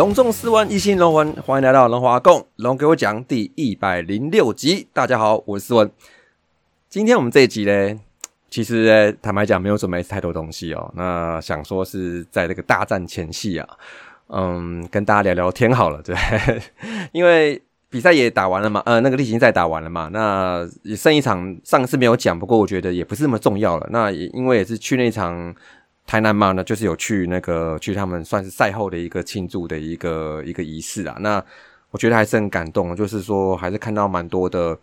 隆重四万一心龙魂，欢迎来到龙华共龙给我讲第一百零六集。大家好，我是思文。今天我们这一集呢，其实呢坦白讲没有准备太多东西哦。那想说是在这个大战前夕啊，嗯，跟大家聊聊天好了，对，因为比赛也打完了嘛，呃，那个例行赛打完了嘛，那也剩一场，上次没有讲，不过我觉得也不是那么重要了。那也因为也是去那场。台南嘛，呢就是有去那个去他们算是赛后的一个庆祝的一个一个仪式啊。那我觉得还是很感动，就是说还是看到蛮多的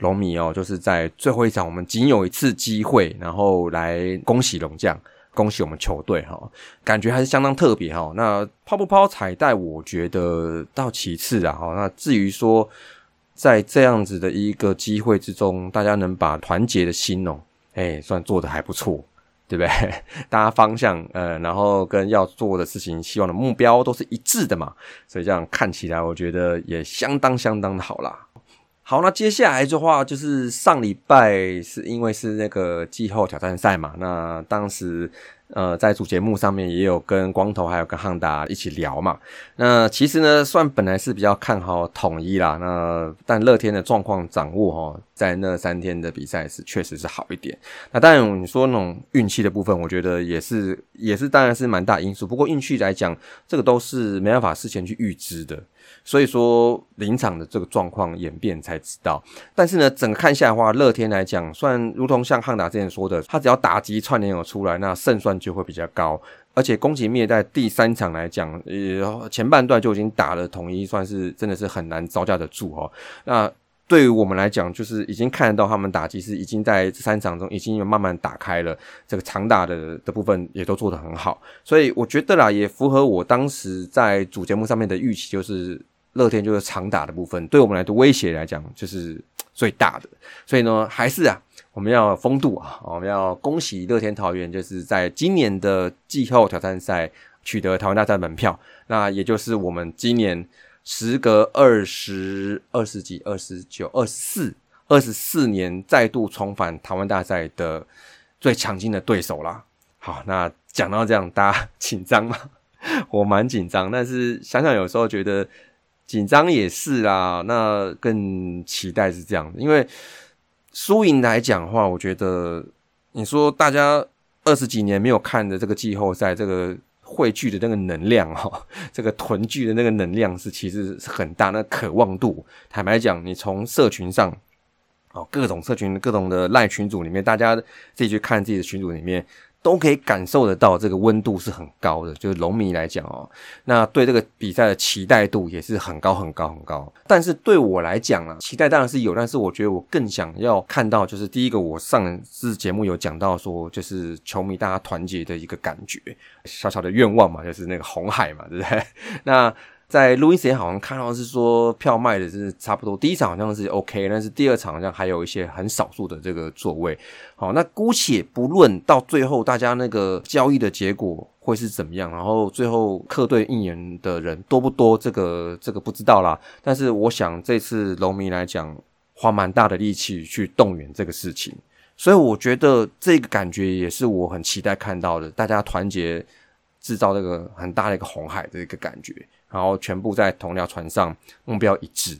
龙迷哦，就是在最后一场我们仅有一次机会，然后来恭喜龙将，恭喜我们球队哈，感觉还是相当特别哈。那抛不抛彩带，我觉得到其次啊哈。那至于说在这样子的一个机会之中，大家能把团结的心哦，哎，算做的还不错。对不对？大家方向呃，然后跟要做的事情、希望的目标都是一致的嘛，所以这样看起来，我觉得也相当相当的好啦。好，那接下来的话就是上礼拜是因为是那个季后挑战赛嘛，那当时。呃，在主节目上面也有跟光头还有跟汉达一起聊嘛。那其实呢，算本来是比较看好统一啦。那但乐天的状况掌握哈，在那三天的比赛是确实是好一点。那当然你说那种运气的部分，我觉得也是也是当然是蛮大因素。不过运气来讲，这个都是没办法事前去预知的。所以说临场的这个状况演变才知道，但是呢，整个看下来的话，乐天来讲，算如同像汉达之前说的，他只要打击串联有出来，那胜算就会比较高。而且宫崎灭在第三场来讲，呃，前半段就已经打了统一，算是真的是很难招架得住哦。那对于我们来讲，就是已经看得到他们打击是已经在这三场中已经有慢慢打开了，这个长打的的部分也都做得很好，所以我觉得啦，也符合我当时在主节目上面的预期，就是乐天就是长打的部分，对我们来的威胁来讲就是最大的，所以呢，还是啊，我们要风度啊，我们要恭喜乐天桃园，就是在今年的季后挑战赛取得台湾大赛门票，那也就是我们今年。时隔二十二十几、二十九、二十四、二十四年，再度重返台湾大赛的最强劲的对手啦。好，那讲到这样，大家 紧张吗？我蛮紧张，但是想想有时候觉得紧张也是啦。那更期待是这样，因为输赢来讲的话，我觉得你说大家二十几年没有看的这个季后赛，这个。汇聚的那个能量哈，这个囤聚的那个能量是其实是很大，那渴望度，坦白讲，你从社群上，哦，各种社群、各种的赖群组里面，大家自己去看自己的群组里面。都可以感受得到这个温度是很高的，就是龙迷来讲哦，那对这个比赛的期待度也是很高很高很高。但是对我来讲啊，期待当然是有，但是我觉得我更想要看到，就是第一个，我上次节目有讲到说，就是球迷大家团结的一个感觉，小小的愿望嘛，就是那个红海嘛，对不对？那。在录音时间好像看到是说票卖的是差不多，第一场好像是 OK，但是第二场好像还有一些很少数的这个座位。好，那姑且不论到最后大家那个交易的结果会是怎么样，然后最后客队应援的人多不多，这个这个不知道啦。但是我想这次龙迷来讲，花蛮大的力气去动员这个事情，所以我觉得这个感觉也是我很期待看到的，大家团结制造这个很大的一个红海的一个感觉。然后全部在同条船上，目标一致。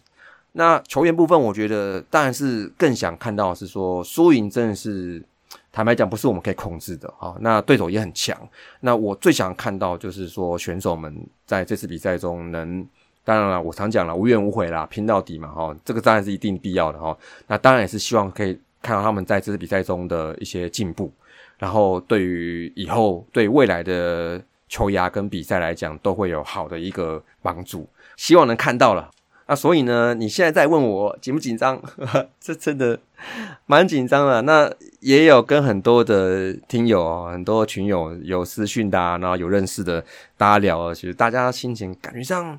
那球员部分，我觉得当然是更想看到是说输赢真的是坦白讲不是我们可以控制的啊。那对手也很强。那我最想看到就是说选手们在这次比赛中能，当然了，我常讲了无怨无悔啦，拼到底嘛哈。这个当然是一定必要的哈。那当然也是希望可以看到他们在这次比赛中的一些进步，然后对于以后对未来的。球牙跟比赛来讲都会有好的一个帮助，希望能看到了。啊，所以呢，你现在在问我紧不紧张？这真的蛮紧张的。那也有跟很多的听友、很多群友有私讯的，啊然后有认识的，大家聊，其实大家心情感觉上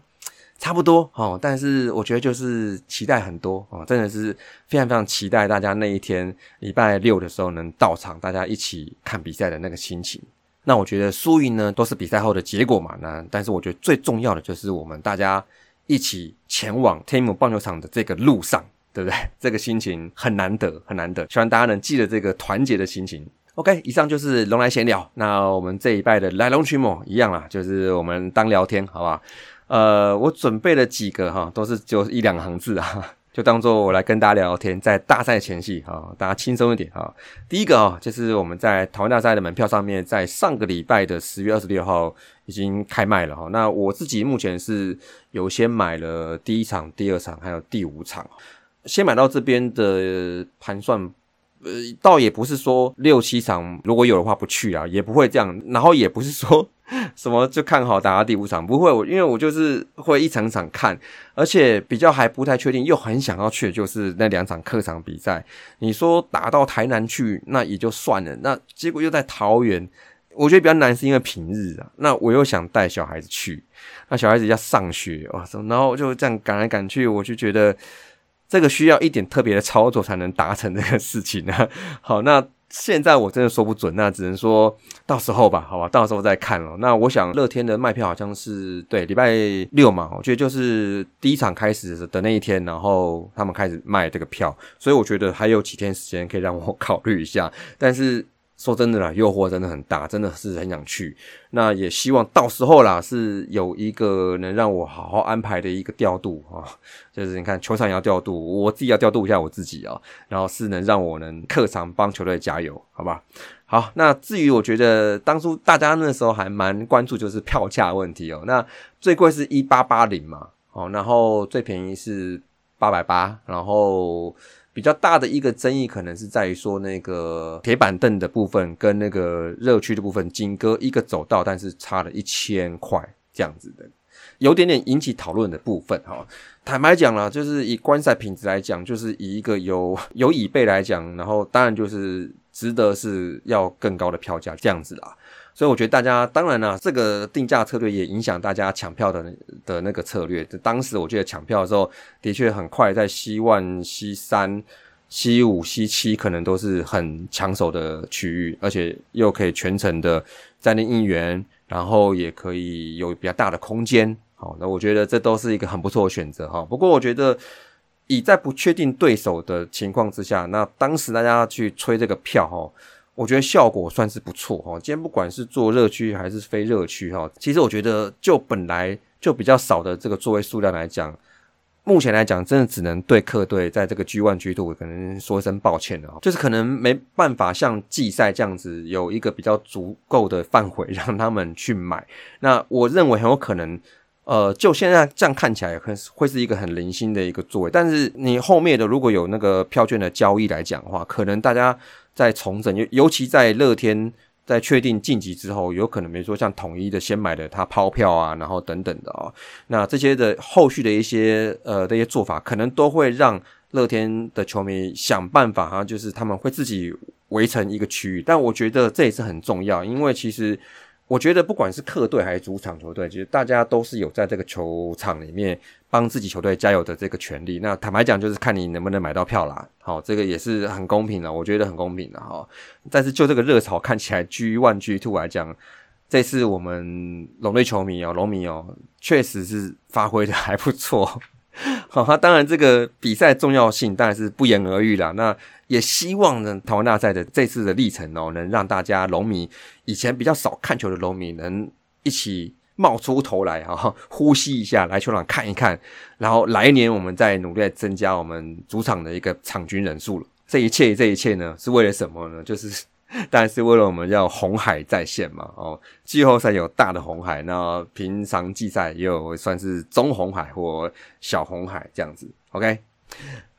差不多哦。但是我觉得就是期待很多哦，真的是非常非常期待大家那一天礼拜六的时候能到场，大家一起看比赛的那个心情。那我觉得输赢呢都是比赛后的结果嘛。那但是我觉得最重要的就是我们大家一起前往天母棒球场的这个路上，对不对？这个心情很难得，很难得。希望大家能记得这个团结的心情。OK，以上就是龙来闲聊。那我们这一拜的来龙去脉一样啦，就是我们当聊天，好不好？呃，我准备了几个哈，都是就一两行字啊。就当做我来跟大家聊聊天，在大赛前夕哈，大家轻松一点哈。第一个啊，就是我们在台湾大赛的门票上面，在上个礼拜的十月二十六号已经开卖了哈。那我自己目前是有先买了第一场、第二场，还有第五场，先买到这边的盘算，呃，倒也不是说六七场如果有的话不去啊，也不会这样，然后也不是说。什么就看好打到第五场？不会，我因为我就是会一场场看，而且比较还不太确定，又很想要去就是那两场客场比赛。你说打到台南去，那也就算了，那结果又在桃园，我觉得比较难，是因为平日啊。那我又想带小孩子去，那小孩子要上学哇，然后就这样赶来赶去，我就觉得这个需要一点特别的操作才能达成这个事情呢。好，那。现在我真的说不准，那只能说到时候吧，好吧，到时候再看了。那我想乐天的卖票好像是对礼拜六嘛，我觉得就是第一场开始的那一天，然后他们开始卖这个票，所以我觉得还有几天时间可以让我考虑一下，但是。说真的啦，诱惑真的很大，真的是很想去。那也希望到时候啦，是有一个能让我好好安排的一个调度啊，就是你看球场要调度，我自己要调度一下我自己啊，然后是能让我能客场帮球队加油，好吧？好，那至于我觉得当初大家那时候还蛮关注就是票价问题哦，那最贵是一八八零嘛，哦，然后最便宜是八百八，然后。比较大的一个争议，可能是在于说那个铁板凳的部分跟那个热区的部分，仅隔一个走道，但是差了一千块这样子的，有点点引起讨论的部分哈。坦白讲了，就是以观赛品质来讲，就是以一个有有椅背来讲，然后当然就是值得是要更高的票价这样子啦。所以我觉得大家当然啦，这个定价策略也影响大家抢票的的那个策略。当时我记得抢票的时候，的确很快，在 C 万、C 三、C 五、C 七可能都是很抢手的区域，而且又可以全程的在那应援，然后也可以有比较大的空间。好，那我觉得这都是一个很不错的选择哈。不过我觉得以在不确定对手的情况之下，那当时大家去吹这个票哈。我觉得效果算是不错哈。今天不管是做热区还是非热区哈，其实我觉得就本来就比较少的这个座位数量来讲，目前来讲真的只能对客队在这个 G one G two 可能说一声抱歉了，就是可能没办法像季赛这样子有一个比较足够的范围让他们去买。那我认为很有可能。呃，就现在这样看起来，可能会是一个很零星的一个座位。但是你后面的如果有那个票券的交易来讲的话，可能大家在重整，尤尤其在乐天在确定晋级之后，有可能比如说像统一的先买的他抛票啊，然后等等的啊，那这些的后续的一些呃这些做法，可能都会让乐天的球迷想办法啊，就是他们会自己围成一个区域。但我觉得这也是很重要，因为其实。我觉得不管是客队还是主场球队，其实大家都是有在这个球场里面帮自己球队加油的这个权利。那坦白讲，就是看你能不能买到票啦。好，这个也是很公平的，我觉得很公平的哈。但是就这个热潮看起来，G One、G Two 来讲，这次我们龙队球迷哦，龙迷哦，确实是发挥的还不错。好，当然这个比赛重要性当然是不言而喻啦。那也希望呢，台湾大赛的这次的历程哦，能让大家龙迷以前比较少看球的龙迷，能一起冒出头来哈，呼吸一下，来球场看一看，然后来年我们再努力增加我们主场的一个场均人数了。这一切，这一切呢，是为了什么呢？就是。但是为了我们要红海在线嘛，哦，季后赛有大的红海，那平常季赛也有算是中红海或小红海这样子，OK。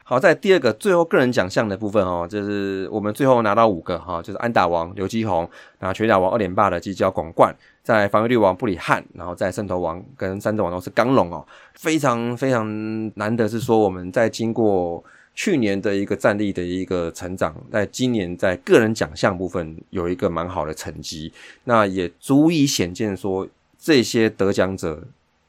好，在第二个最后个人奖项的部分哦，就是我们最后拿到五个哈，就是安打王刘基宏，拿全打王二连霸的犄角广冠，在防御率王布里汉，然后在胜投王跟三振王都是刚龙哦，非常非常难得是说我们在经过去年的一个战力的一个成长，在今年在个人奖项部分有一个蛮好的成绩，那也足以显见说这些得奖者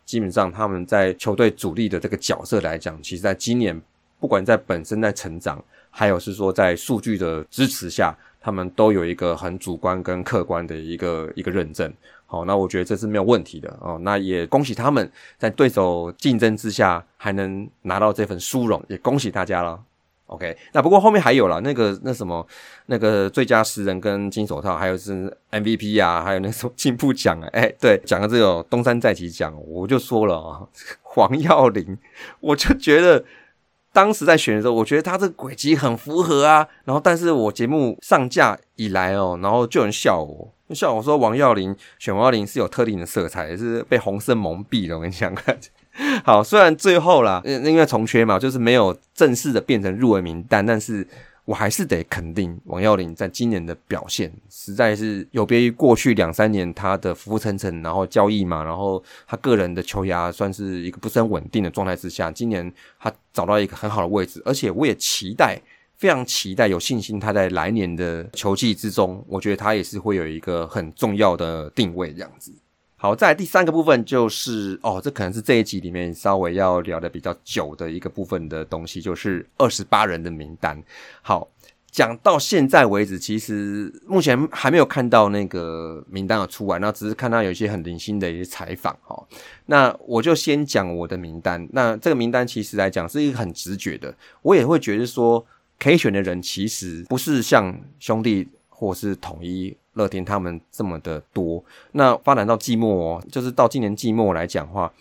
基本上他们在球队主力的这个角色来讲，其实在今年。不管在本身在成长，还有是说在数据的支持下，他们都有一个很主观跟客观的一个一个认证。好，那我觉得这是没有问题的哦。那也恭喜他们在对手竞争之下还能拿到这份殊荣，也恭喜大家了。OK，那不过后面还有了那个那什么那个最佳十人跟金手套，还有是 MVP 啊，还有那什么进步奖啊。哎，对，讲的这种东山再起奖，我就说了啊，黄耀林，我就觉得。当时在选的时候，我觉得他这个轨迹很符合啊。然后，但是我节目上架以来哦，然后就有人笑我，像我说王耀林选王耀林是有特定的色彩，是被红色蒙蔽了。我跟你讲，好，虽然最后啦，因为重缺嘛，就是没有正式的变成入围名单，但是。我还是得肯定王耀林在今年的表现，实在是有别于过去两三年他的浮浮沉沉，然后交易嘛，然后他个人的球牙算是一个不是很稳定的状态之下，今年他找到一个很好的位置，而且我也期待，非常期待，有信心他在来年的球季之中，我觉得他也是会有一个很重要的定位这样子。好，在第三个部分就是哦，这可能是这一集里面稍微要聊的比较久的一个部分的东西，就是二十八人的名单。好，讲到现在为止，其实目前还没有看到那个名单的出来，那只是看到有一些很零星的一些采访哈。那我就先讲我的名单。那这个名单其实来讲是一个很直觉的，我也会觉得说可以选的人其实不是像兄弟或是统一。乐天他们这么的多，那发展到季末，哦就是到今年季末来讲话，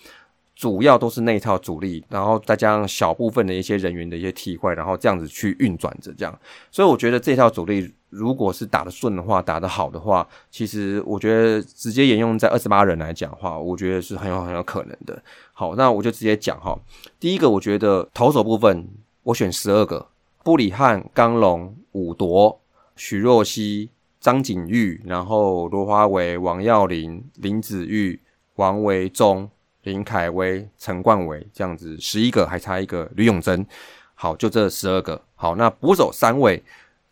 主要都是那套主力，然后再加上小部分的一些人员的一些替换，然后这样子去运转着这样。所以我觉得这套主力如果是打得顺的话，打得好的话，其实我觉得直接沿用在二十八人来讲话，我觉得是很有很有可能的。好，那我就直接讲哈，第一个我觉得投手部分，我选十二个：布里汉、刚龙、武夺、许若曦。张景玉，然后罗华伟、王耀林、林子玉、王维忠、林凯威、陈冠伟，这样子十一个，还差一个吕永贞。好，就这十二个。好，那捕手三位：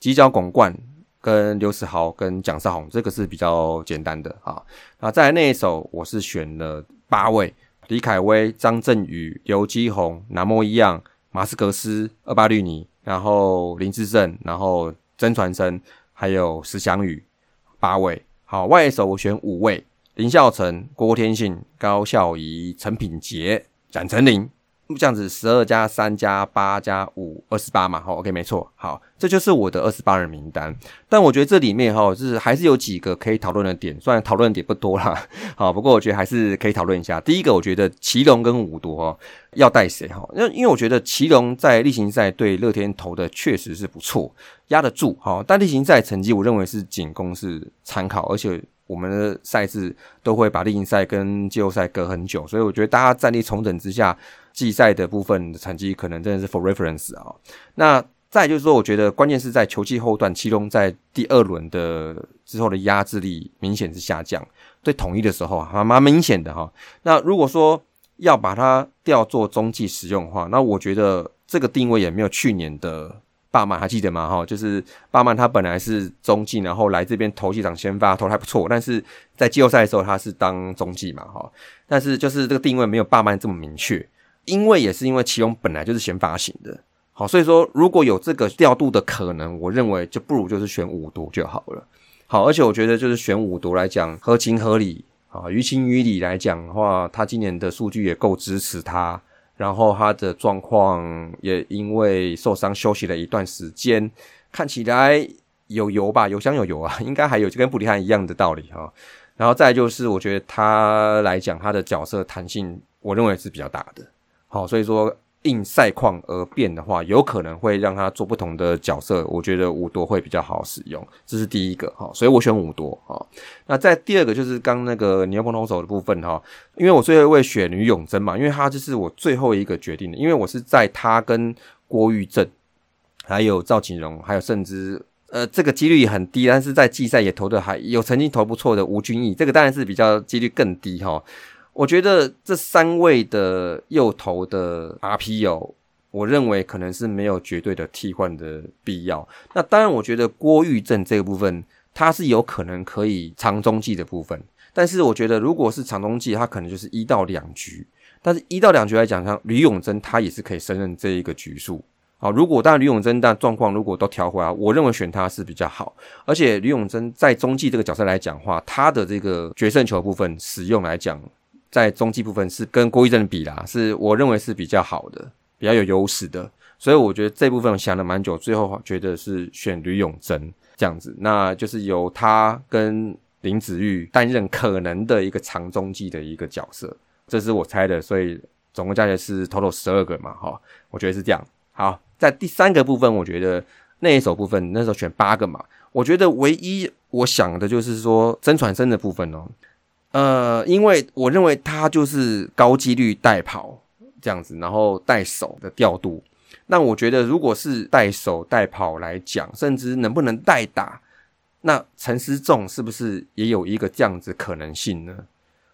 犄角拱冠跟刘世豪跟蒋少红，这个是比较简单的啊。那再来那一首，我是选了八位：李凯威、张振宇、刘基宏、南莫一样、马斯格斯、二巴绿尼，然后林志胜，然后曾传生。还有石祥宇八位，好外手我选五位：林孝成、郭天信、高孝仪、陈品杰、展成林。这样子十二加三加八加五，二十八嘛，好，OK，没错，好，这就是我的二十八人名单。但我觉得这里面哈，是还是有几个可以讨论的点，虽然讨论点不多啦，好，不过我觉得还是可以讨论一下。第一个，我觉得奇隆跟五夺哦要带谁哈？因为因为我觉得奇隆在例行赛对乐天投的确实是不错，压得住哈。但例行赛成绩，我认为是仅供是参考，而且我们的赛制都会把例行赛跟季后赛隔很久，所以我觉得大家战力重整之下。季赛的部分的成绩可能真的是 for reference 啊。那再就是说，我觉得关键是在球季后段，其中在第二轮的之后的压制力明显是下降。对统一的时候还蛮明显的哈。那如果说要把它调做中继使用的话，那我觉得这个定位也没有去年的巴曼还记得吗？哈，就是巴曼他本来是中继，然后来这边投几场先发投还不错，但是在季后赛的时候他是当中继嘛哈。但是就是这个定位没有巴曼这么明确。因为也是因为奇隆本来就是先发型的，好，所以说如果有这个调度的可能，我认为就不如就是选五毒就好了。好，而且我觉得就是选五毒来讲合情合理啊，于情于理来讲的话，他今年的数据也够支持他，然后他的状况也因为受伤休息了一段时间，看起来有油吧，油箱有油啊，应该还有就跟布里汉一样的道理哈。然后再就是我觉得他来讲他的角色弹性，我认为是比较大的。好，所以说应赛况而变的话，有可能会让他做不同的角色。我觉得五多会比较好使用，这是第一个哈，所以我选五多哈。那在第二个就是刚那个牛棚投手的部分哈，因为我最后一位选吕永贞嘛，因为他就是我最后一个决定的，因为我是在他跟郭玉正，还有赵景荣，还有甚至呃这个几率很低，但是在季赛也投的还有曾经投不错的吴君义，这个当然是比较几率更低哈。我觉得这三位的右投的 RPO，我认为可能是没有绝对的替换的必要。那当然，我觉得郭玉正这个部分，他是有可能可以长中继的部分。但是我觉得，如果是长中继，他可能就是一到两局。但是一到两局来讲，像吕永贞他也是可以胜任这一个局数。好，如果当然吕永贞但状况如果都调回来，我认为选他是比较好。而且吕永贞在中继这个角色来讲话，他的这个决胜球部分使用来讲。在中继部分是跟郭玉正比啦，是我认为是比较好的，比较有优势的，所以我觉得这部分想了蛮久，最后觉得是选吕永贞这样子，那就是由他跟林子玉担任可能的一个长中继的一个角色，这是我猜的，所以总共加起来是 total 十二个嘛，哈，我觉得是这样。好，在第三个部分，我觉得那一首部分那时候选八个嘛，我觉得唯一我想的就是说真传声的部分哦。呃，因为我认为他就是高几率带跑这样子，然后带手的调度。那我觉得，如果是带手带跑来讲，甚至能不能带打，那陈思仲是不是也有一个这样子可能性呢？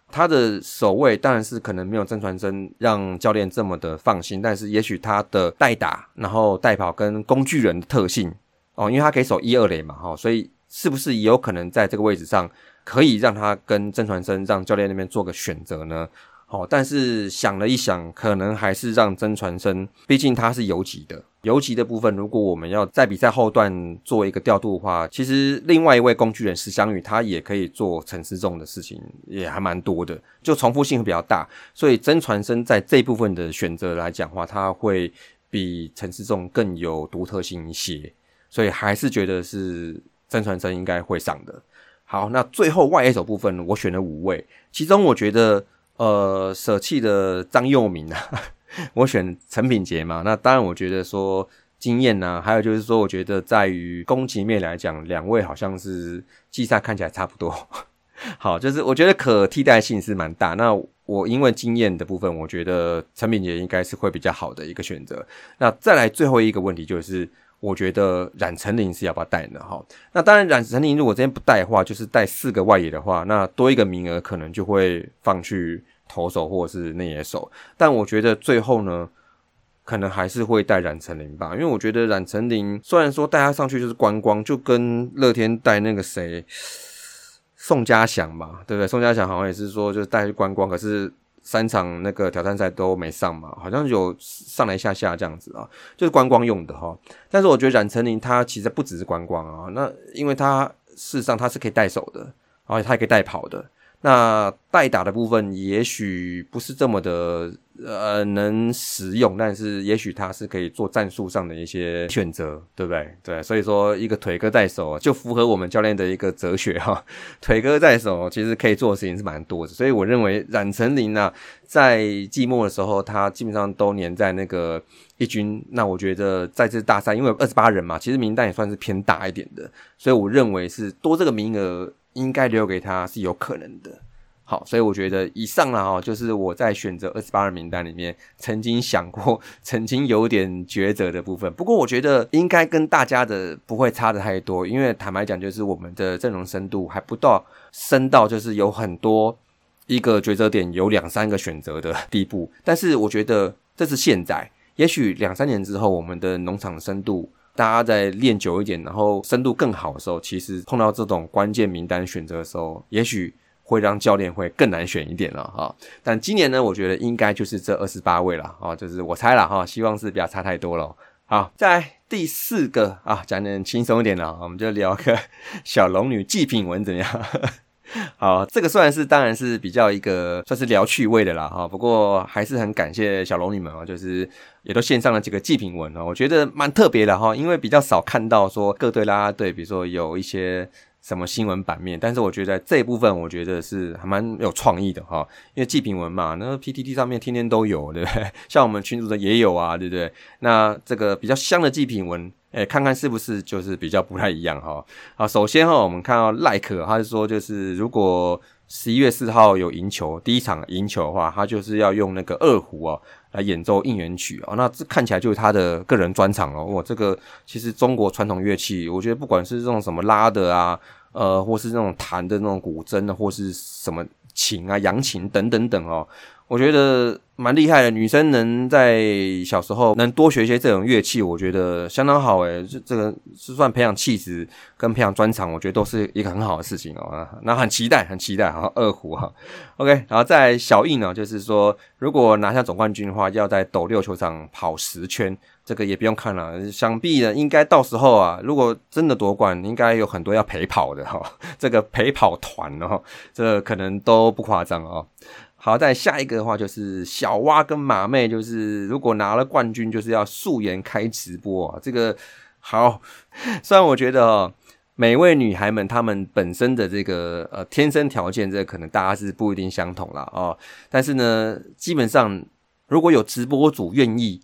他的守卫当然是可能没有曾传生让教练这么的放心，但是也许他的带打，然后带跑跟工具人的特性哦，因为他可以守一二垒嘛，哈，所以是不是也有可能在这个位置上？可以让他跟曾传生让教练那边做个选择呢？好，但是想了一想，可能还是让曾传生，毕竟他是游击的，游击的部分，如果我们要在比赛后段做一个调度的话，其实另外一位工具人石祥宇他也可以做陈思重的事情，也还蛮多的，就重复性会比较大，所以曾传生在这部分的选择来讲话，他会比陈思重更有独特性一些，所以还是觉得是曾传生应该会上的。好，那最后外野手部分，我选了五位，其中我觉得，呃，舍弃的张佑铭啊，我选陈品杰嘛。那当然，我觉得说经验呢，还有就是说，我觉得在于攻击面来讲，两位好像是季赛看起来差不多。好，就是我觉得可替代性是蛮大。那我因为经验的部分，我觉得陈品杰应该是会比较好的一个选择。那再来最后一个问题就是。我觉得冉成林是要不要带呢？哈，那当然，冉成林如果今天不带的话，就是带四个外野的话，那多一个名额可能就会放去投手或者是内野手。但我觉得最后呢，可能还是会带冉成林吧，因为我觉得冉成林虽然说带他上去就是观光，就跟乐天带那个谁宋家祥嘛，对不对？宋家祥好像也是说就是带去观光，可是。三场那个挑战赛都没上嘛，好像有上来下下这样子啊，就是观光用的哈。但是我觉得冉成林他其实不只是观光啊，那因为他事实上他是可以带手的，而且他也可以带跑的。那代打的部分也许不是这么的呃能使用，但是也许他是可以做战术上的一些选择，对不对？对，所以说一个腿哥在手就符合我们教练的一个哲学哈。腿哥在手其实可以做的事情是蛮多的，所以我认为冉成林呢在季末的时候，他基本上都黏在那个一军。那我觉得在这大赛，因为二十八人嘛，其实名单也算是偏大一点的，所以我认为是多这个名额。应该留给他是有可能的，好，所以我觉得以上了哈，就是我在选择二十八人名单里面曾经想过、曾经有点抉择的部分。不过我觉得应该跟大家的不会差的太多，因为坦白讲，就是我们的阵容深度还不到深到就是有很多一个抉择点有两三个选择的地步。但是我觉得这是现在，也许两三年之后，我们的农场深度。大家在练久一点，然后深度更好的时候，其实碰到这种关键名单选择的时候，也许会让教练会更难选一点了哈。但今年呢，我觉得应该就是这二十八位了啊，就是我猜了哈，希望是不要差太多了。好，在第四个啊，讲点轻松一点了，我们就聊个小龙女祭品文怎么样？好，这个算是当然是比较一个算是聊趣味的啦哈，不过还是很感谢小龙女们啊，就是也都献上了几个祭品文哦，我觉得蛮特别的哈，因为比较少看到说各队啦啦队，比如说有一些什么新闻版面，但是我觉得这一部分我觉得是还蛮有创意的哈，因为祭品文嘛，那 PTT 上面天天都有，对不对？像我们群主的也有啊，对不对？那这个比较香的祭品文。哎，看看是不是就是比较不太一样哈？好，首先哈，我们看到 like，他是说就是如果十一月四号有赢球，第一场赢球的话，他就是要用那个二胡哦来演奏应援曲哦。那这看起来就是他的个人专场哦。我，这个其实中国传统乐器，我觉得不管是这种什么拉的啊，呃，或是那种弹的那种古筝的，或是什么琴啊、扬琴等等等哦。我觉得蛮厉害的，女生能在小时候能多学一些这种乐器，我觉得相当好诶。这这个是算培养气质跟培养专长，我觉得都是一个很好的事情哦。那很期待，很期待哈，二胡哈。OK，然后在小印呢，就是说如果拿下总冠军的话，要在斗六球场跑十圈，这个也不用看了。想必呢，应该到时候啊，如果真的夺冠，应该有很多要陪跑的哈。这个陪跑团哦，这可能都不夸张哦。好，再下一个的话就是小蛙跟马妹，就是如果拿了冠军，就是要素颜开直播啊。这个好，虽然我觉得哦，每位女孩们她们本身的这个呃天生条件，这可能大家是不一定相同了哦。但是呢，基本上如果有直播主愿意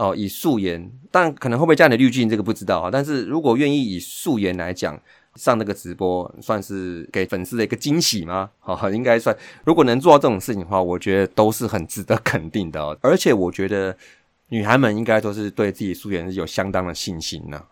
哦以素颜，但可能会不会加你滤镜，这个不知道啊。但是如果愿意以素颜来讲。上那个直播算是给粉丝的一个惊喜吗？好，应该算。如果能做到这种事情的话，我觉得都是很值得肯定的。而且我觉得女孩们应该都是对自己素颜是有相当的信心呢。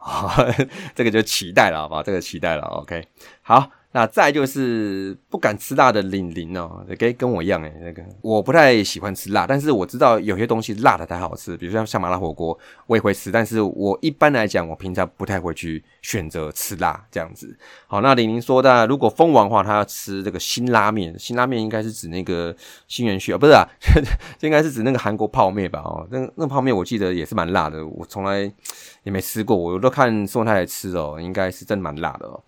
这个就期待了，好吧？这个期待了。OK，好。那再就是不敢吃辣的玲玲哦，跟跟我一样诶，那个我不太喜欢吃辣，但是我知道有些东西辣的才好吃，比如像像麻辣火锅，我也会吃，但是我一般来讲，我平常不太会去选择吃辣这样子。好，那玲玲说的，如果封王的话，他要吃这个新拉面，新拉面应该是指那个新元旭啊，不是啊，应该是指那个韩国泡面吧？哦，那那泡面我记得也是蛮辣的，我从来也没吃过，我都看宋太太吃哦，应该是真蛮辣的哦。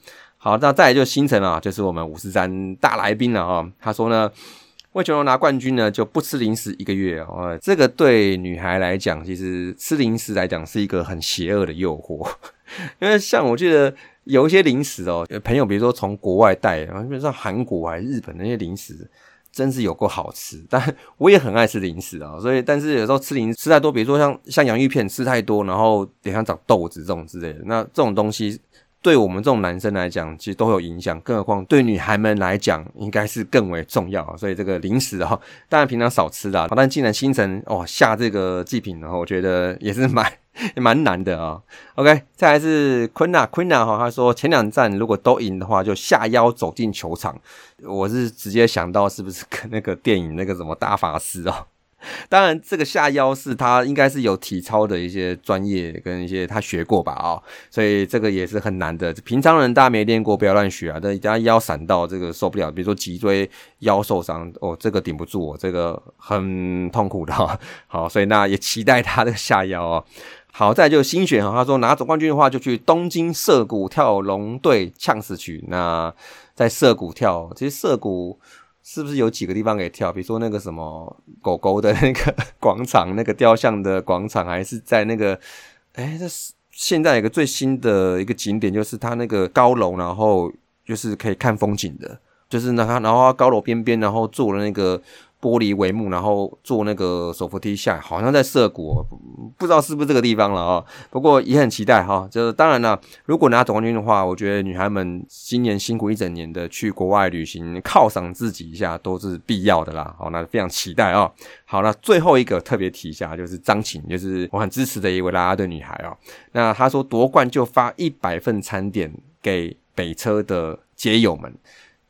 好，那再来就星辰啊，就是我们五十三大来宾了啊。他说呢，为球龙拿冠军呢，就不吃零食一个月哦。这个对女孩来讲，其实吃零食来讲是一个很邪恶的诱惑，因为像我记得有一些零食哦，朋友比如说从国外带，然后比如说韩国还是日本那些零食，真是有够好吃。但我也很爱吃零食啊，所以但是有时候吃零食吃太多，比如说像像洋芋片吃太多，然后脸上长痘子这种之类的，那这种东西。对我们这种男生来讲，其实都有影响，更何况对女孩们来讲，应该是更为重要。所以这个零食哈，当然平常少吃啦。但既然星辰哦下这个祭品，然后我觉得也是蛮 蛮难的啊。OK，再来是昆娜，昆娜哈，他说前两站如果都赢的话，就下腰走进球场。我是直接想到是不是跟那个电影那个什么大法师哦。当然，这个下腰是他应该是有体操的一些专业跟一些他学过吧啊，所以这个也是很难的。平常人大家没练过，不要乱学啊。但等下腰闪到这个受不了，比如说脊椎腰受伤哦，这个顶不住，这个很痛苦的。好，所以那也期待他的下腰哦。好在就新选哈，他说拿总冠军的话就去东京涩谷跳龙队呛死去。那在涩谷跳，其实涩谷。是不是有几个地方可以跳？比如说那个什么狗狗的那个 广场，那个雕像的广场，还是在那个……哎，这是现在有个最新的一个景点，就是它那个高楼，然后就是可以看风景的，就是那它，然后高楼边边，然后做了那个。玻璃帷幕，然后做那个手扶梯下，好像在涩谷，不知道是不是这个地方了啊？不过也很期待哈。就是当然了，如果拿总冠军的话，我觉得女孩们今年辛苦一整年的去国外旅行，犒赏自己一下都是必要的啦。好，那非常期待啊。好，那最后一个特别提一下，就是张琴，就是我很支持的一位啦啦队女孩哦。那她说夺冠就发一百份餐点给北车的街友们。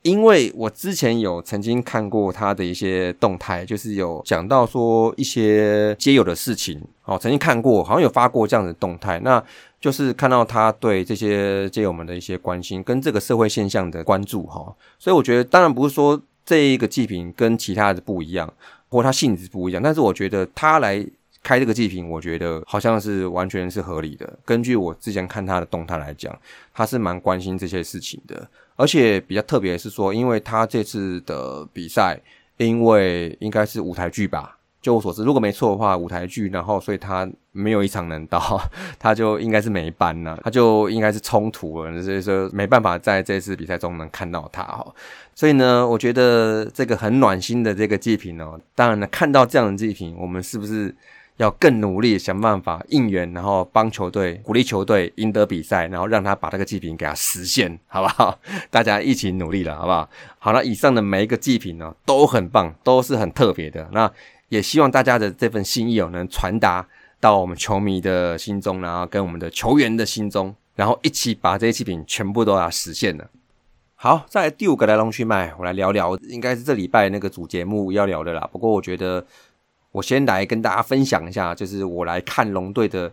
因为我之前有曾经看过他的一些动态，就是有讲到说一些街友的事情，哦，曾经看过，好像有发过这样的动态，那就是看到他对这些街友们的一些关心，跟这个社会现象的关注，哈，所以我觉得，当然不是说这一个祭品跟其他的不一样，或它性质不一样，但是我觉得他来开这个祭品，我觉得好像是完全是合理的。根据我之前看他的动态来讲，他是蛮关心这些事情的。而且比较特别是说，因为他这次的比赛，因为应该是舞台剧吧，就我所知，如果没错的话，舞台剧，然后所以他没有一场能到，他就应该是没班了，他就应该是冲突了，所以说没办法在这次比赛中能看到他哈。所以呢，我觉得这个很暖心的这个祭品哦，当然呢，看到这样的祭品，我们是不是？要更努力想办法应援，然后帮球队鼓励球队赢得比赛，然后让他把这个祭品给他实现，好不好？大家一起努力了，好不好？好了，以上的每一个祭品呢都很棒，都是很特别的。那也希望大家的这份心意哦，能传达到我们球迷的心中，然后跟我们的球员的心中，然后一起把这些祭品全部都要实现了。好，在第五个来龙去脉，我来聊聊，应该是这礼拜那个主节目要聊的啦。不过我觉得。我先来跟大家分享一下，就是我来看龙队的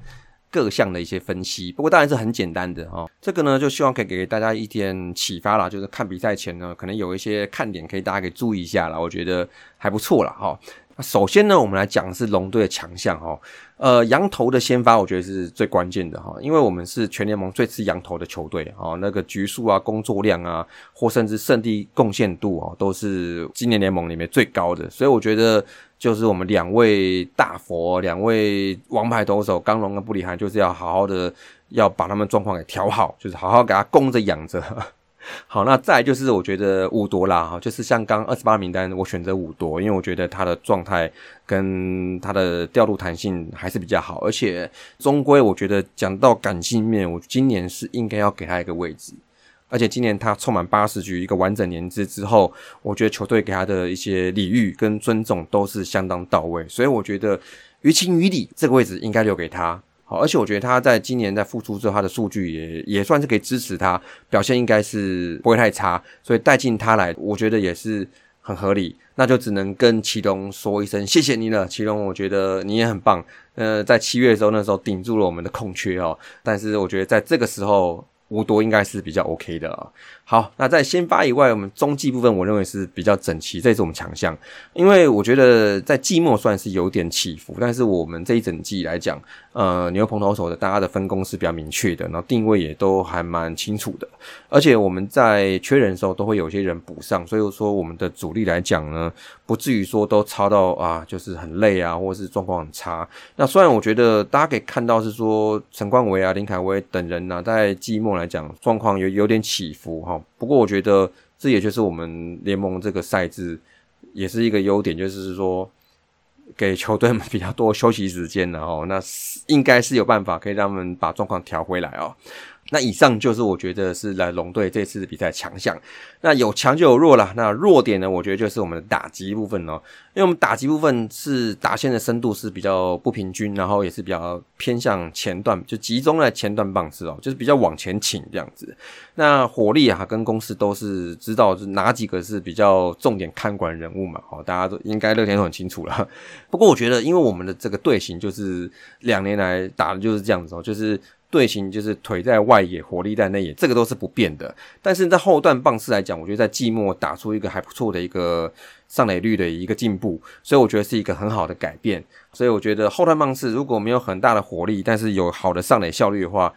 各项的一些分析。不过当然是很简单的哦。这个呢，就希望可以给大家一点启发啦。就是看比赛前呢，可能有一些看点可以大家给注意一下啦。我觉得还不错啦。哈。首先呢，我们来讲是龙队的强项哈。呃，羊头的先发，我觉得是最关键的哈，因为我们是全联盟最吃羊头的球队哦，那个局数啊、工作量啊，或甚至胜地贡献度哦，都是今年联盟里面最高的。所以我觉得，就是我们两位大佛、两位王牌投手刚龙跟布里汉，就是要好好的要把他们状况给调好，就是好好给他供着养着。好，那再就是我觉得五多啦，哈，就是像刚二十八名单，我选择五多，因为我觉得他的状态跟他的调度弹性还是比较好，而且终归我觉得讲到感性面，我今年是应该要给他一个位置，而且今年他充满八十局一个完整年资之后，我觉得球队给他的一些礼遇跟尊重都是相当到位，所以我觉得于情于理，这个位置应该留给他。好，而且我觉得他在今年在复出之后，他的数据也也算是可以支持他表现，应该是不会太差，所以带进他来，我觉得也是很合理。那就只能跟祁隆说一声谢谢你了，祁隆，我觉得你也很棒。呃，在七月的时候，那时候顶住了我们的空缺哦，但是我觉得在这个时候。五多应该是比较 OK 的啊。好，那在先发以外，我们中继部分我认为是比较整齐，这是我们强项。因为我觉得在季末算是有点起伏，但是我们这一整季来讲，呃，牛棚投手的大家的分工是比较明确的，然后定位也都还蛮清楚的。而且我们在缺人的时候都会有些人补上，所以说我们的主力来讲呢，不至于说都超到啊，就是很累啊，或者是状况很差。那虽然我觉得大家可以看到是说陈冠伟啊、林凯威等人呢，在季末。来讲状况有有点起伏哈，不过我觉得这也就是我们联盟这个赛制也是一个优点，就是说给球队们 比较多休息时间的哦，那应该是有办法可以让他们把状况调回来哦。那以上就是我觉得是来龙队这次比赛强项。那有强就有弱了。那弱点呢？我觉得就是我们的打击部分哦，因为我们打击部分是打线的深度是比较不平均，然后也是比较偏向前段，就集中在前段棒次哦，就是比较往前倾这样子。那火力啊跟公司都是知道是哪几个是比较重点看管人物嘛？哦，大家都应该乐天都很清楚了。不过我觉得，因为我们的这个队形就是两年来打的就是这样子哦，就是。队形就是腿在外野，火力在内野，这个都是不变的。但是在后段棒次来讲，我觉得在季末打出一个还不错的一个上垒率的一个进步，所以我觉得是一个很好的改变。所以我觉得后段棒次如果没有很大的火力，但是有好的上垒效率的话，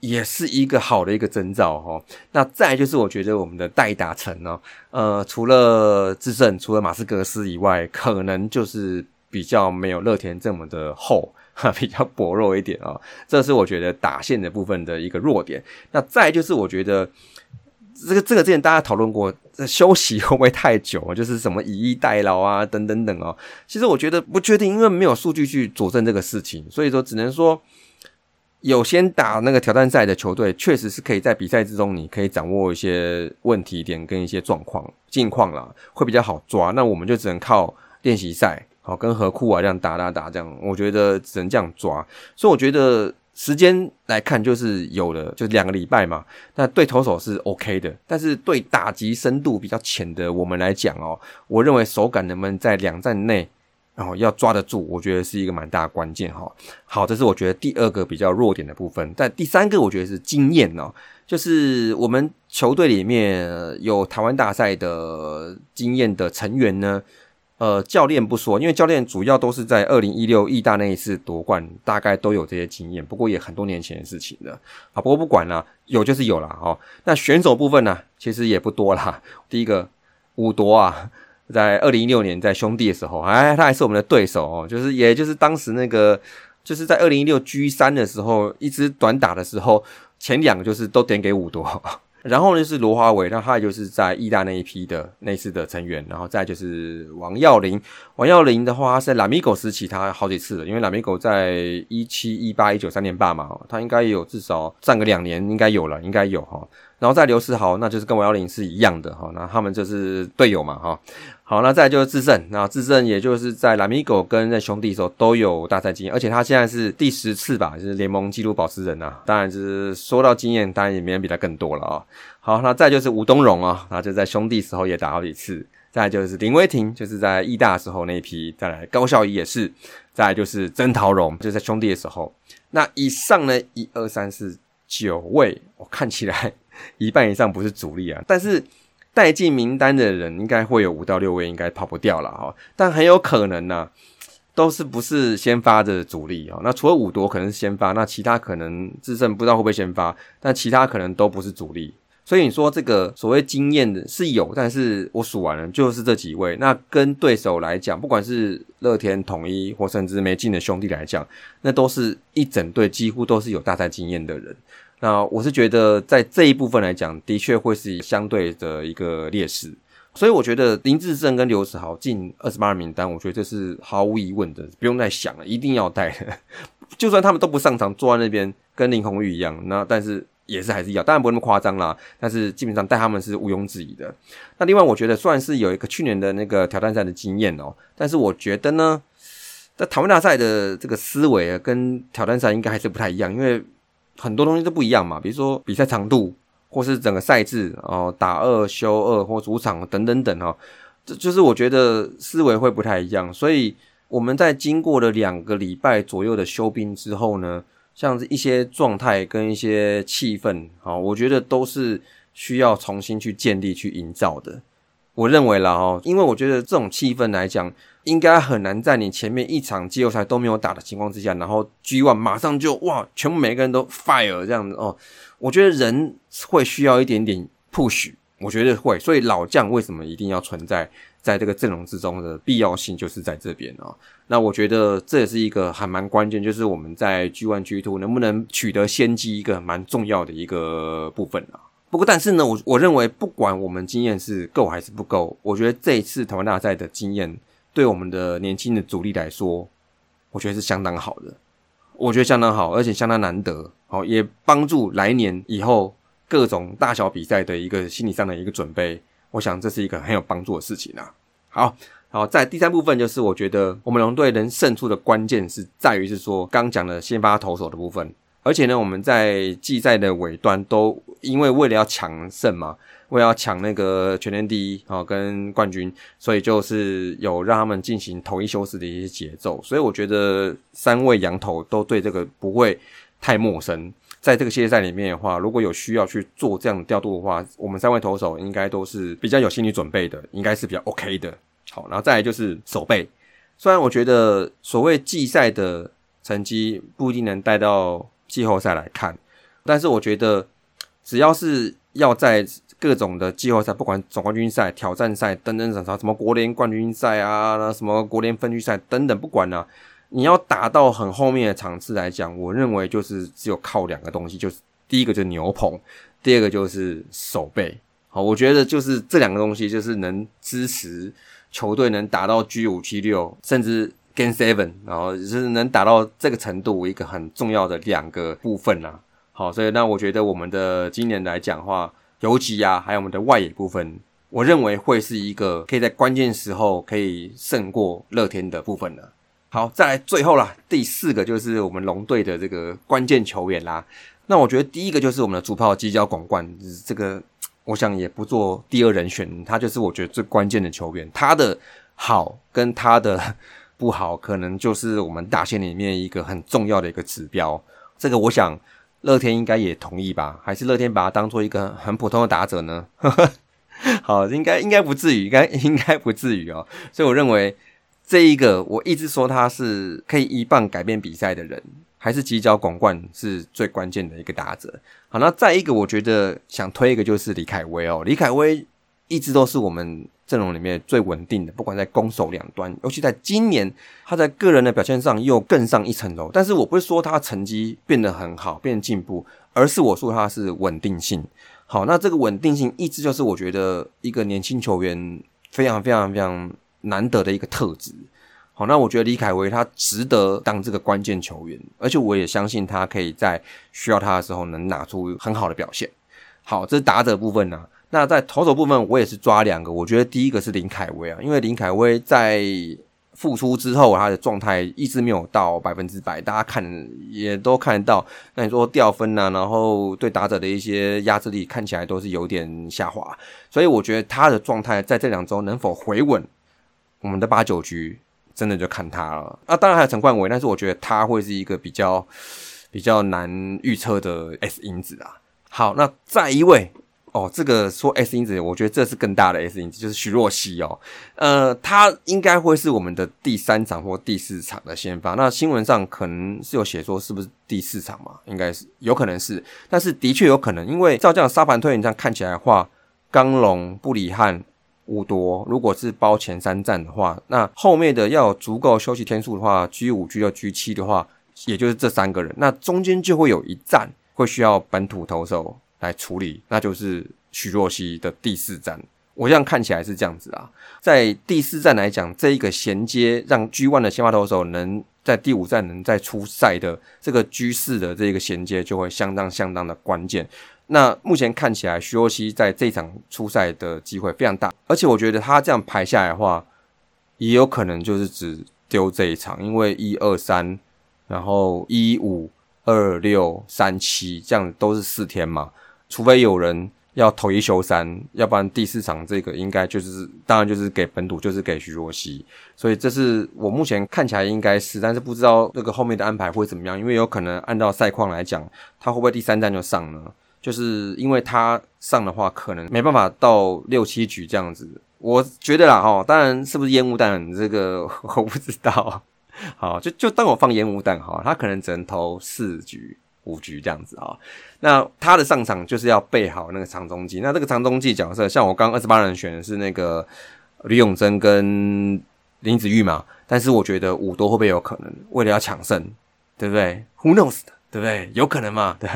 也是一个好的一个征兆哈。那再就是我觉得我们的代打层呢，呃，除了智胜，除了马斯格斯以外，可能就是比较没有乐田这么的厚。哈，比较薄弱一点啊，这是我觉得打线的部分的一个弱点。那再就是我觉得这个这个之前大家讨论过，休息会不会太久？就是什么以逸待劳啊，等等等哦。其实我觉得不确定，因为没有数据去佐证这个事情，所以说只能说有先打那个挑战赛的球队，确实是可以在比赛之中，你可以掌握一些问题点跟一些状况近况啦，会比较好抓。那我们就只能靠练习赛。好，跟河库啊这样打打打这样，我觉得只能这样抓。所以我觉得时间来看，就是有了，就两个礼拜嘛。那对投手是 OK 的，但是对打击深度比较浅的我们来讲哦，我认为手感能不能在两站内，然后要抓得住，我觉得是一个蛮大关键哈。好，这是我觉得第二个比较弱点的部分。但第三个，我觉得是经验哦，就是我们球队里面有台湾大赛的经验的成员呢。呃，教练不说，因为教练主要都是在二零一六意大那一次夺冠，大概都有这些经验。不过也很多年前的事情了。啊，不过不管了，有就是有了哈。那选手部分呢，其实也不多啦。第一个五夺啊，在二零一六年在兄弟的时候，哎，他还是我们的对手哦。就是也就是当时那个，就是在二零一六 G 三的时候，一直短打的时候，前两个就是都点给五夺。然后呢是罗华伟，那他就是在意大那一批的那次的成员，然后再就是王耀林。王耀林的话，他是在拉米狗时期，他好几次了，因为拉米狗在一七、一八、一九三年霸嘛，他应该有至少站个两年，应该有了，应该有哈。然后在刘世豪，那就是跟王耀林是一样的哈，那他们就是队友嘛哈。好，那再就是智胜，那智胜也就是在拉米狗跟那兄弟时候都有大赛经验，而且他现在是第十次吧，就是联盟纪录保持人呐。当然就是说到经验，当然也没人比他更多了啊。好，那再就是吴东荣啊，那就在兄弟时候也打好几次。再就是林威霆，就是在义大时候那一批。再来高孝仪也是。再就是曾桃荣，就在兄弟的时候。那以上呢，一二三四九位，我看起来 一半以上不是主力啊。但是带进名单的人应该会有五到六位，应该跑不掉了哈。但很有可能呢，都是不是先发的主力哦。那除了五夺可能是先发，那其他可能智胜不知道会不会先发，但其他可能都不是主力。所以你说这个所谓经验的是有，但是我数完了就是这几位。那跟对手来讲，不管是乐天、统一或甚至没进的兄弟来讲，那都是一整队几乎都是有大赛经验的人。那我是觉得在这一部分来讲，的确会是相对的一个劣势。所以我觉得林志胜跟刘子豪进二十八人名单，我觉得这是毫无疑问的，不用再想了，一定要带。就算他们都不上场，坐在那边跟林红玉一样，那但是。也是还是要，当然不会那么夸张啦，但是基本上带他们是毋庸置疑的。那另外，我觉得算是有一个去年的那个挑战赛的经验哦，但是我觉得呢，在台湾大赛的这个思维，跟挑战赛应该还是不太一样，因为很多东西都不一样嘛，比如说比赛长度，或是整个赛制哦，打二休二或主场等等等哈，这就是我觉得思维会不太一样。所以我们在经过了两个礼拜左右的休兵之后呢。像一些状态跟一些气氛，好，我觉得都是需要重新去建立、去营造的。我认为啦，哦，因为我觉得这种气氛来讲，应该很难在你前面一场季后赛都没有打的情况之下，然后 G One 马上就哇，全部每个人都 fire 这样子哦。我觉得人会需要一点点 push，我觉得会。所以老将为什么一定要存在？在这个阵容之中的必要性就是在这边啊，那我觉得这也是一个还蛮关键，就是我们在 G One G Two 能不能取得先机一个蛮重要的一个部分啊。不过，但是呢，我我认为不管我们经验是够还是不够，我觉得这一次台湾大赛的经验对我们的年轻的主力来说，我觉得是相当好的，我觉得相当好，而且相当难得，好也帮助来年以后各种大小比赛的一个心理上的一个准备。我想这是一个很有帮助的事情啊。好，好，在第三部分就是我觉得我们龙队能胜出的关键是在于是说刚讲的先发投手的部分，而且呢我们在季赛的尾端都因为为了要抢胜嘛，为了要抢那个全年第一啊跟冠军，所以就是有让他们进行投一休四的一些节奏，所以我觉得三位羊头都对这个不会太陌生。在这个系列赛里面的话，如果有需要去做这样的调度的话，我们三位投手应该都是比较有心理准备的，应该是比较 OK 的。好，然后再来就是守备。虽然我觉得所谓季赛的成绩不一定能带到季后赛来看，但是我觉得只要是要在各种的季后赛，不管总冠军赛、挑战赛等等等等，什么国联冠军赛啊，什么国联分区赛等等，不管呢。你要打到很后面的场次来讲，我认为就是只有靠两个东西，就是第一个就是牛棚，第二个就是守备。好，我觉得就是这两个东西，就是能支持球队能达到 G 五七六，甚至 Game Seven，然后是能打到这个程度，一个很重要的两个部分啊。好，所以那我觉得我们的今年来讲话，游击啊，还有我们的外野部分，我认为会是一个可以在关键时候可以胜过乐天的部分了。好，再来最后啦，第四个就是我们龙队的这个关键球员啦。那我觉得第一个就是我们的主炮基交广冠，这个我想也不做第二人选，他就是我觉得最关键的球员。他的好跟他的不好，可能就是我们大线里面一个很重要的一个指标。这个我想乐天应该也同意吧？还是乐天把他当做一个很普通的打者呢？好，应该应该不至于，应该应该不至于哦。所以我认为。这一个我一直说他是可以一棒改变比赛的人，还是犄角广冠是最关键的一个打者。好，那再一个，我觉得想推一个就是李凯威哦，李凯威一直都是我们阵容里面最稳定的，不管在攻守两端，尤其在今年他在个人的表现上又更上一层楼。但是我不是说他成绩变得很好，变得进步，而是我说他是稳定性。好，那这个稳定性一直就是我觉得一个年轻球员非常非常非常难得的一个特质。好，那我觉得李凯威他值得当这个关键球员，而且我也相信他可以在需要他的时候能拿出很好的表现。好，这是打者部分呢。那在投手部分，我也是抓两个。我觉得第一个是林凯威啊，因为林凯威在复出之后，他的状态一直没有到百分之百，大家看也都看得到。那你说掉分啊，然后对打者的一些压制力看起来都是有点下滑，所以我觉得他的状态在这两周能否回稳，我们的八九局。真的就看他了啊！当然还有陈冠伟，但是我觉得他会是一个比较比较难预测的 S 因子啊。好，那再一位哦，这个说 S 因子，我觉得这是更大的 S 因子，就是徐若曦哦。呃，他应该会是我们的第三场或第四场的先发。那新闻上可能是有写说是不是第四场嘛？应该是有可能是，但是的确有可能，因为照这样沙盘推演这样看起来的话，刚龙、布里汉。五多，如果是包前三站的话，那后面的要有足够休息天数的话，G 五、G 六、G 七的话，也就是这三个人，那中间就会有一站会需要本土投手来处理，那就是许若曦的第四站。我这样看起来是这样子啊，在第四站来讲，这一个衔接让 G one 的先发投手能在第五站能再出赛的这个 G 四的这个衔接就会相当相当的关键。那目前看起来，徐若曦在这场初赛的机会非常大，而且我觉得他这样排下来的话，也有可能就是只丢这一场，因为一二三，然后一五二六三七这样都是四天嘛，除非有人要投一休三，要不然第四场这个应该就是当然就是给本土，就是给徐若曦，所以这是我目前看起来应该是，但是不知道那个后面的安排会怎么样，因为有可能按照赛况来讲，他会不会第三站就上呢？就是因为他上的话，可能没办法到六七局这样子。我觉得啦，哦，当然是不是烟雾弹这个 我不知道。好，就就当我放烟雾弹哈，他可能只能投四局、五局这样子啊。那他的上场就是要备好那个长中计。那这个长中计角色，像我刚二十八人选的是那个李永贞跟林子玉嘛。但是我觉得五多会不会有可能为了要抢胜，对不对？Who knows？对不对？有可能嘛？对，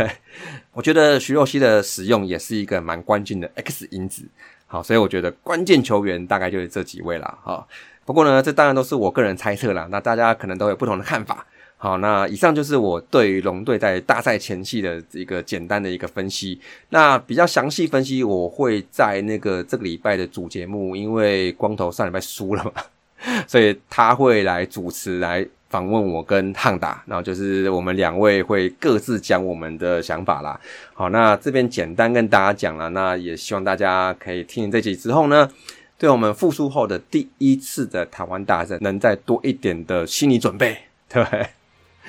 我觉得徐若曦的使用也是一个蛮关键的 X 因子。好，所以我觉得关键球员大概就是这几位啦。哈，不过呢，这当然都是我个人猜测啦。那大家可能都有不同的看法。好，那以上就是我对于龙队在大赛前期的一个简单的一个分析。那比较详细分析，我会在那个这个礼拜的主节目，因为光头上礼拜输了嘛，所以他会来主持来。访问我跟汉达，然后就是我们两位会各自讲我们的想法啦。好，那这边简单跟大家讲了，那也希望大家可以听这集之后呢，对我们复苏后的第一次的台湾大战，能再多一点的心理准备，对 不对？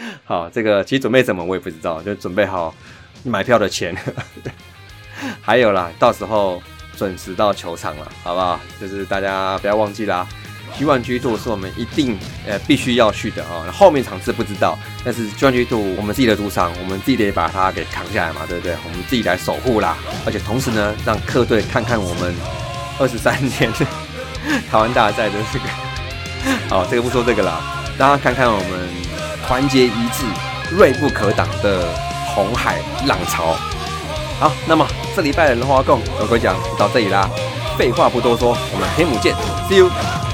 好，这个其实准备什么我也不知道，就准备好买票的钱，还有啦，到时候准时到球场了，好不好？就是大家不要忘记啦。G One G Two 是我们一定呃必须要去的啊，后面场次不知道，但是 G One G Two 我们自己的主场，我们自己得把它给扛下来嘛，对不对？我们自己来守护啦，而且同时呢，让客队看看我们二十三年台湾大赛的这个，好，这个不说这个啦，大家看看我们团结一致、锐不可挡的红海浪潮。好，那么这礼拜的龙华共我跟你讲到这里啦，废话不多说，我们黑母见，See you。